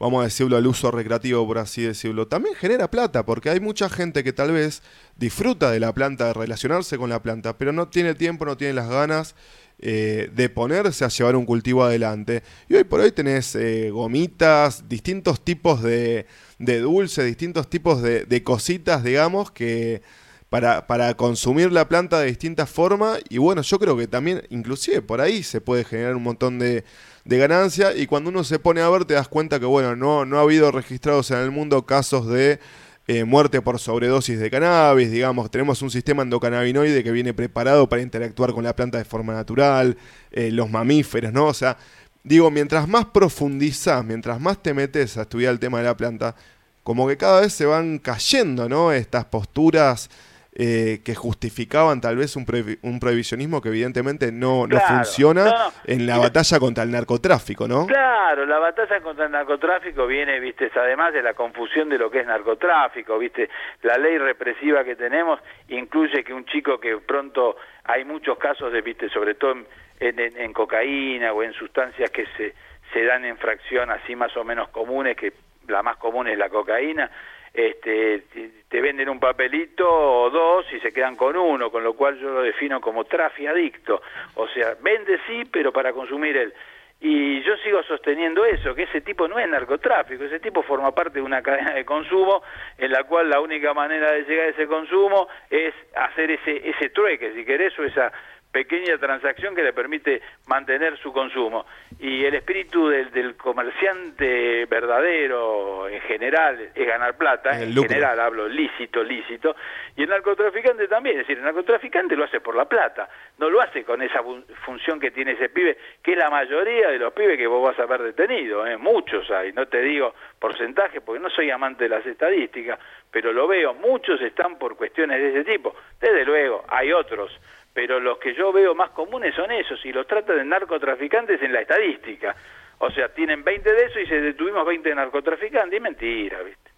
vamos a decirlo, el uso recreativo, por así decirlo, también genera plata, porque hay mucha gente que tal vez disfruta de la planta, de relacionarse con la planta, pero no tiene tiempo, no tiene las ganas eh, de ponerse a llevar un cultivo adelante. Y hoy por hoy tenés eh, gomitas, distintos tipos de, de dulce, distintos tipos de, de cositas, digamos, que para, para, consumir la planta de distintas formas. Y bueno, yo creo que también, inclusive por ahí se puede generar un montón de, de ganancia. Y cuando uno se pone a ver, te das cuenta que, bueno, no, no ha habido registrados en el mundo casos de eh, muerte por sobredosis de cannabis, digamos, tenemos un sistema endocannabinoide que viene preparado para interactuar con la planta de forma natural, eh, los mamíferos, ¿no? O sea, digo, mientras más profundizás, mientras más te metes a estudiar el tema de la planta, como que cada vez se van cayendo, ¿no? Estas posturas eh, que justificaban tal vez un, un, previsionismo que evidentemente no, no funciona en la batalla contra el narcotráfico, ¿no? Claro, la batalla contra el narcotráfico viene, viste, además de la confusión de lo que es narcotráfico, viste, la ley represiva que tenemos incluye que un chico que pronto hay muchos casos de, viste, sobre todo en, en cocaína o en sustancias que se, se dan en fracción así más o menos comunes, que la más común es la cocaína, este, te venden un papelito o dos y se quedan con uno, con lo cual yo lo defino como trafiadicto. O sea, vende sí, pero para consumir él. Y yo sigo sosteniendo eso, que ese tipo no es narcotráfico, ese tipo forma parte de una cadena de consumo en la cual la única manera de llegar a ese consumo es hacer ese, ese trueque, si querés, o esa pequeña transacción que le permite mantener su consumo. Y el espíritu del, del comerciante verdadero en general es ganar plata, en general hablo lícito, lícito, y el narcotraficante también, es decir, el narcotraficante lo hace por la plata, no lo hace con esa función que tiene ese pibe, que es la mayoría de los pibes que vos vas a ver detenido, ¿eh? muchos hay, no te digo porcentaje porque no soy amante de las estadísticas, pero lo veo, muchos están por cuestiones de ese tipo, desde luego hay otros pero los que yo veo más comunes son esos, y los trata de narcotraficantes en la estadística. O sea, tienen 20 de eso y se detuvimos 20 narcotraficantes, y mentira, ¿viste?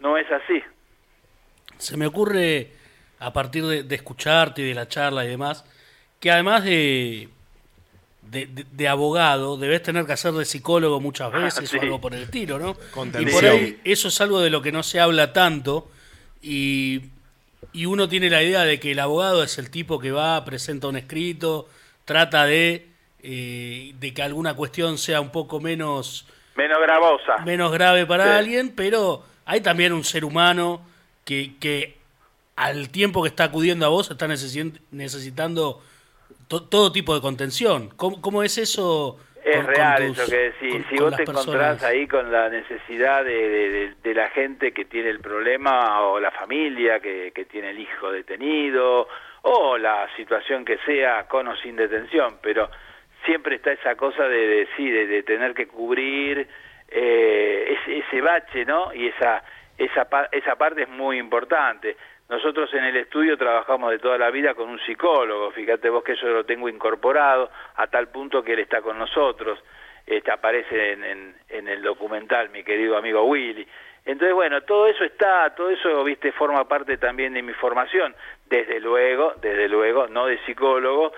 No es así. Se me ocurre, a partir de, escucharte y de la charla y demás, que además de, de, abogado, debes tener que hacer de psicólogo muchas ah, veces o algo por el tiro, ¿no? Y por ahí eso es algo de lo que no se habla tanto y y uno tiene la idea de que el abogado es el tipo que va, presenta un escrito, trata de, eh, de que alguna cuestión sea un poco menos... Menos gravosa. Menos grave para alguien, pero hay también un ser humano que, que al tiempo que está acudiendo a vos está necesitando todo tipo de contención. ¿Cómo, cómo es eso? Es real eso que decís. si vos te encontrás ahí con la necesidad de, la gente que tiene el problema o la familia que, tiene el hijo detenido o la situación que sea con o sin detención, pero siempre está esa cosa de, de, de, tener que cubrir eh, ese, ese bache, ¿no? Y esa, esa, esa parte es muy importante. Nosotros en el estudio trabajamos de toda la vida con un psicólogo, fíjate vos que yo lo tengo incorporado a tal punto que él está con nosotros, este, aparece en, en, el documental mi querido amigo Willy. Entonces, bueno, todo eso está, todo eso, viste, forma parte también de mi formación, desde luego, desde luego, no de psicólogo,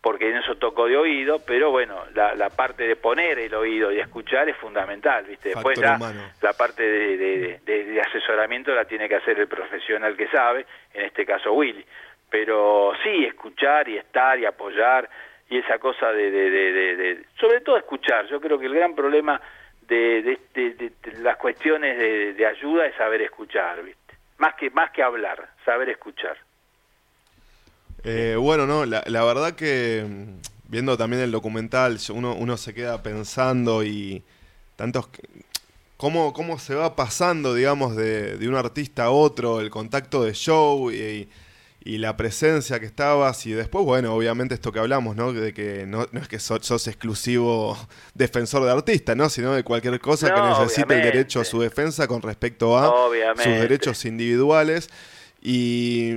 porque en eso toco de oído, pero bueno, la, la, parte de poner el oído y escuchar es fundamental, ¿viste? Después la, la parte de, de, asesoramiento la tiene que hacer el profesional que sabe, en este caso Willy. Pero sí, escuchar y estar y apoyar y esa cosa de, de, sobre todo escuchar. Yo creo que el gran problema de, las cuestiones de, ayuda es saber escuchar, ¿viste? Más que, más que hablar, saber escuchar. Eh, bueno, no, la, verdad que mm, viendo también el documental, uno, uno se queda pensando y tantos cómo, cómo se va pasando, digamos, de, de un artista a otro, el contacto de show y, y la presencia que estabas y después, bueno, obviamente esto que hablamos, ¿no? De que no, no es que sos, exclusivo <laughs> defensor de artista, ¿no? Sino de cualquier cosa que necesite el derecho a su defensa con respecto a sus derechos individuales. Y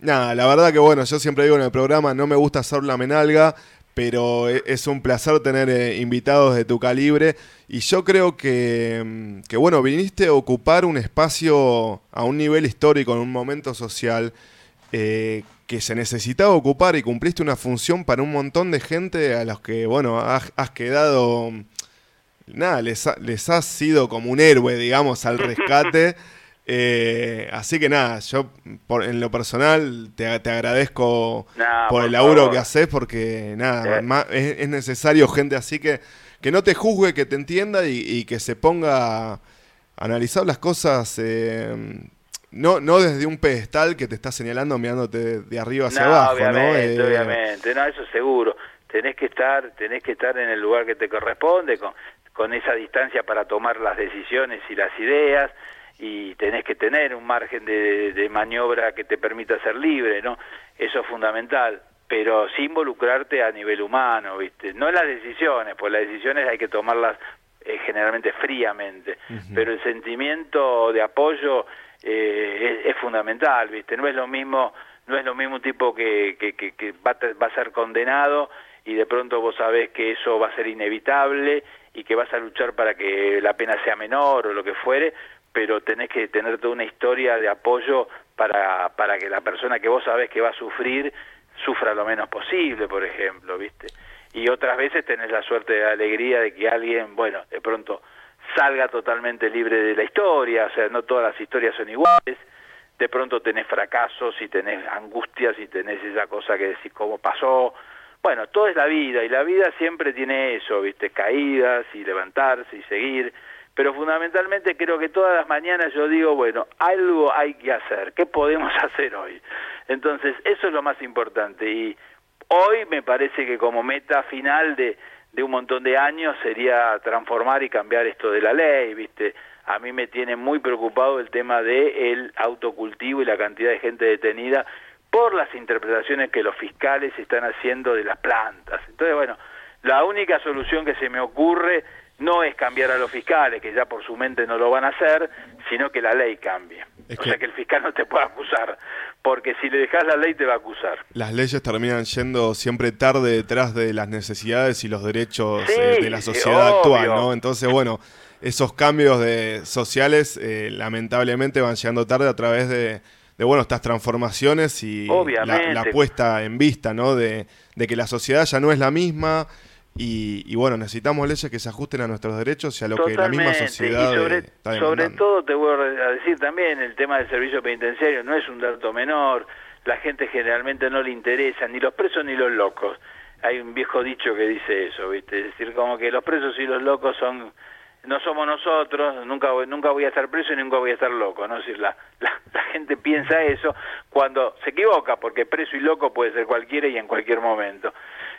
nada, la verdad que bueno, yo siempre digo en el programa, no me gusta hacer la menalga, pero e, es un placer tener eh, invitados de tu calibre. Y yo creo que, mm, que, bueno, viniste a ocupar un espacio a un nivel histórico, en un momento social eh, que se necesitaba ocupar y cumpliste una función para un montón de gente a los que, bueno, has, quedado, nada, les, les has sido como un héroe, digamos, al rescate. <laughs> Eh, así que nada, yo por, en lo personal te, agradezco por, el laburo que haces porque nada, es, necesario gente así que, que no te juzgue, que te entienda y, que se ponga a analizar las cosas eh, no, no desde un pedestal que te está señalando mirándote de arriba hacia abajo, obviamente, ¿no? Obviamente, no, eso seguro. Tenés que estar, tenés que estar en el lugar que te corresponde, con, con esa distancia para tomar las decisiones y las ideas, y tenés que tener un margen de, de maniobra que te permita ser libre, ¿no? Eso es fundamental pero sin involucrarte a nivel humano, ¿viste? No en las decisiones, pues las decisiones hay que tomarlas eh, generalmente fríamente, pero el sentimiento de apoyo eh, es, fundamental, ¿viste? No es lo mismo, no es lo mismo un tipo que, que, que, va, va, a ser condenado y de pronto vos sabés que eso va a ser inevitable y que vas a luchar para que la pena sea menor o lo que fuere, pero tenés que tener toda una historia de apoyo para, para que la persona que vos sabés que va a sufrir sufra lo menos posible, por ejemplo, ¿viste? Y otras veces tenés la suerte de alegría de que alguien, bueno, de pronto salga totalmente libre de la historia, o sea, no todas las historias son iguales, de pronto tenés fracasos y tenés angustias y tenés esa cosa que decís cómo pasó, bueno, todo es la vida y la vida siempre tiene eso, viste, caídas y levantarse y seguir, pero fundamentalmente creo que todas las mañanas yo digo, bueno, algo hay que hacer, ¿qué podemos <laughs> hacer hoy? Entonces, eso es lo más importante y hoy me parece que como meta final de de un montón de años sería transformar y cambiar esto de la ley, ¿viste? A mí me tiene muy preocupado el tema de el autocultivo y la cantidad de gente detenida por las interpretaciones que los fiscales están haciendo de las plantas. Entonces, bueno, la única solución que se me ocurre no es cambiar a los fiscales, que ya por su mente no lo van a hacer, sino que la ley cambie. o sea, que el fiscal no te pueda acusar, porque si le dejas la ley te va a acusar. Las leyes terminan yendo siempre tarde detrás de las necesidades y los derechos eh, de la sociedad actual, ¿no? Entonces, bueno, esos cambios de sociales eh, lamentablemente van llegando tarde a través de, bueno, estas transformaciones y la, la, puesta en vista, ¿no? De, de que la sociedad ya no es la misma, y, bueno, necesitamos leyes que se ajusten a nuestros derechos y a lo que la misma sociedad y sobre, está sobre todo te voy a decir también el tema del servicio penitenciario no es un dato menor, la gente generalmente no le interesa ni los presos ni los locos. Hay un viejo dicho que dice eso, ¿viste? Es decir, como que los presos y los locos son no somos nosotros, nunca voy, nunca voy a estar preso y nunca voy a estar loco, ¿no? Es decir, la, la, la, gente piensa eso cuando se equivoca, porque preso y loco puede ser cualquiera y en cualquier momento.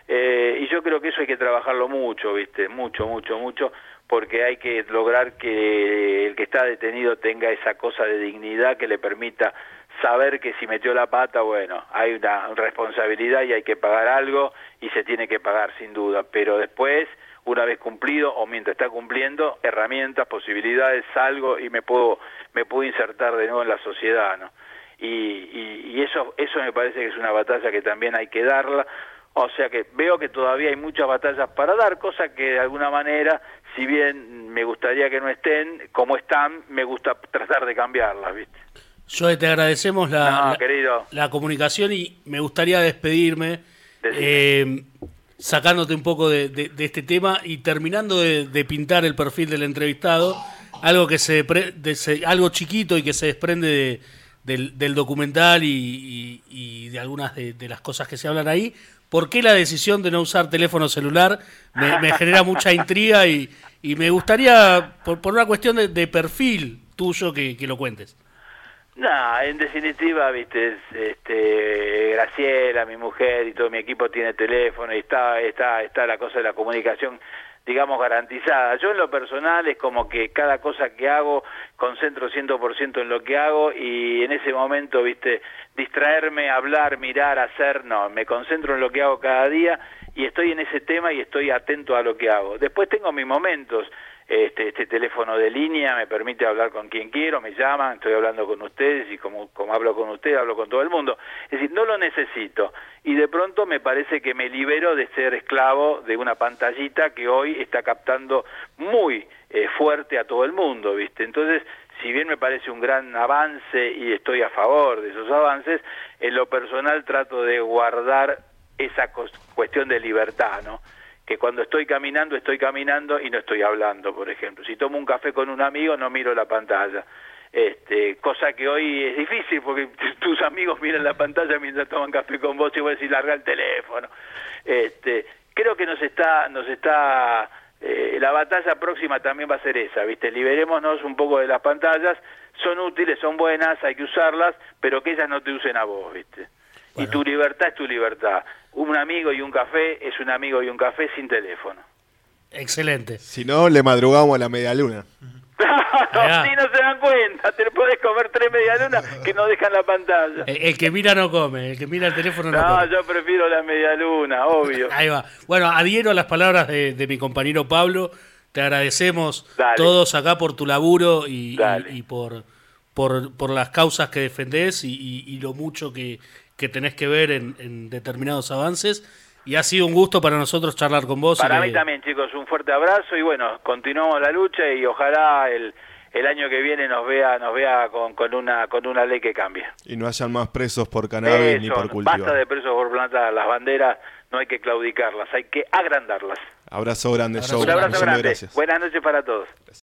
Eh, y yo creo que eso hay que trabajarlo mucho, ¿viste? Mucho, mucho, mucho, porque hay que lograr que el que está detenido tenga esa cosa de dignidad que le permita saber que si metió la pata, bueno, hay una responsabilidad y hay que pagar algo y se tiene que pagar sin duda, pero después, una vez cumplido o mientras está cumpliendo, herramientas, posibilidades, salgo y me puedo, me puedo insertar de nuevo en la sociedad, ¿no? Y, y, y eso, eso me parece que es una batalla que también hay que darla, o sea que veo que todavía hay muchas batallas para dar, cosa que de alguna manera, si bien me gustaría que no estén como están, me gusta <laughs> tratar de cambiarlas, ¿viste? Joe, te agradecemos la, la, comunicación y me gustaría despedirme eh, sacándote un poco de, este tema y terminando de, pintar el perfil del entrevistado, algo que se, algo chiquito y que se desprende del, documental y, de algunas de, las cosas que se hablan ahí, ¿Por qué la decisión de no usar teléfono celular? Me, genera mucha intriga y, me gustaría, por, una cuestión de, perfil tuyo, que, lo cuentes. No, en definitiva, viste, este, Graciela, mi mujer y todo mi equipo tiene teléfono y está, está, está la cosa de la comunicación digamos, garantizada. Yo en lo personal es como que cada cosa que hago concentro 100% en lo que hago y en ese momento, viste, distraerme, hablar, mirar, hacer, no, me concentro en lo que hago cada día y estoy en ese tema y estoy atento a lo que hago. Después tengo mis momentos, este, este teléfono de línea me permite hablar con quien quiero, me llaman, estoy hablando con ustedes y como, como hablo con ustedes, hablo con todo el mundo. Es decir, no lo necesito. Y de pronto me parece que me libero de ser esclavo de una pantallita que hoy está captando muy eh, fuerte a todo el mundo, ¿viste? Entonces, si bien me parece un gran avance y estoy a favor de esos avances, en lo personal trato de guardar esa cuestión de libertad, ¿no? Que cuando estoy caminando estoy caminando y no estoy hablando, por ejemplo. Si tomo un café con un amigo no miro la pantalla. Este, cosa que hoy es difícil porque <laughs> tus amigos miran la pantalla mientras toman café con vos y vos decís larga el teléfono. Este, creo que nos está nos está eh, la batalla próxima también va a ser esa, ¿viste? Liberémonos un poco de las pantallas, son útiles, son buenas, hay que usarlas, pero que ellas no te usen a vos, ¿viste? Y tu libertad es tu libertad un amigo y un café es un amigo y un café sin teléfono. Excelente. Si no, le madrugamos a la media luna. si <laughs> no se dan cuenta, te puedes comer tres media luna que no dejan la pantalla. El, que mira no come, el que mira el teléfono no, come. No, yo prefiero la media luna, obvio. <laughs> Ahí va. Bueno, adhiero a las palabras de, mi compañero Pablo. Te agradecemos todos acá por tu laburo y, por, por, por, las causas que defendés y lo mucho que, que tenés que ver en, determinados avances. Y ha sido un gusto para nosotros charlar con vos. Para mí también, chicos, un fuerte abrazo y bueno, continuamos la lucha y ojalá el, el año que viene nos vea nos vea con, con una con una ley que cambie. Y no hayan más presos por cannabis ni por cultivo. Basta de presos por plantar las banderas, no hay que claudicarlas, hay que agrandarlas. Abrazo grande, Un abrazo grande. Buenas noches para todos.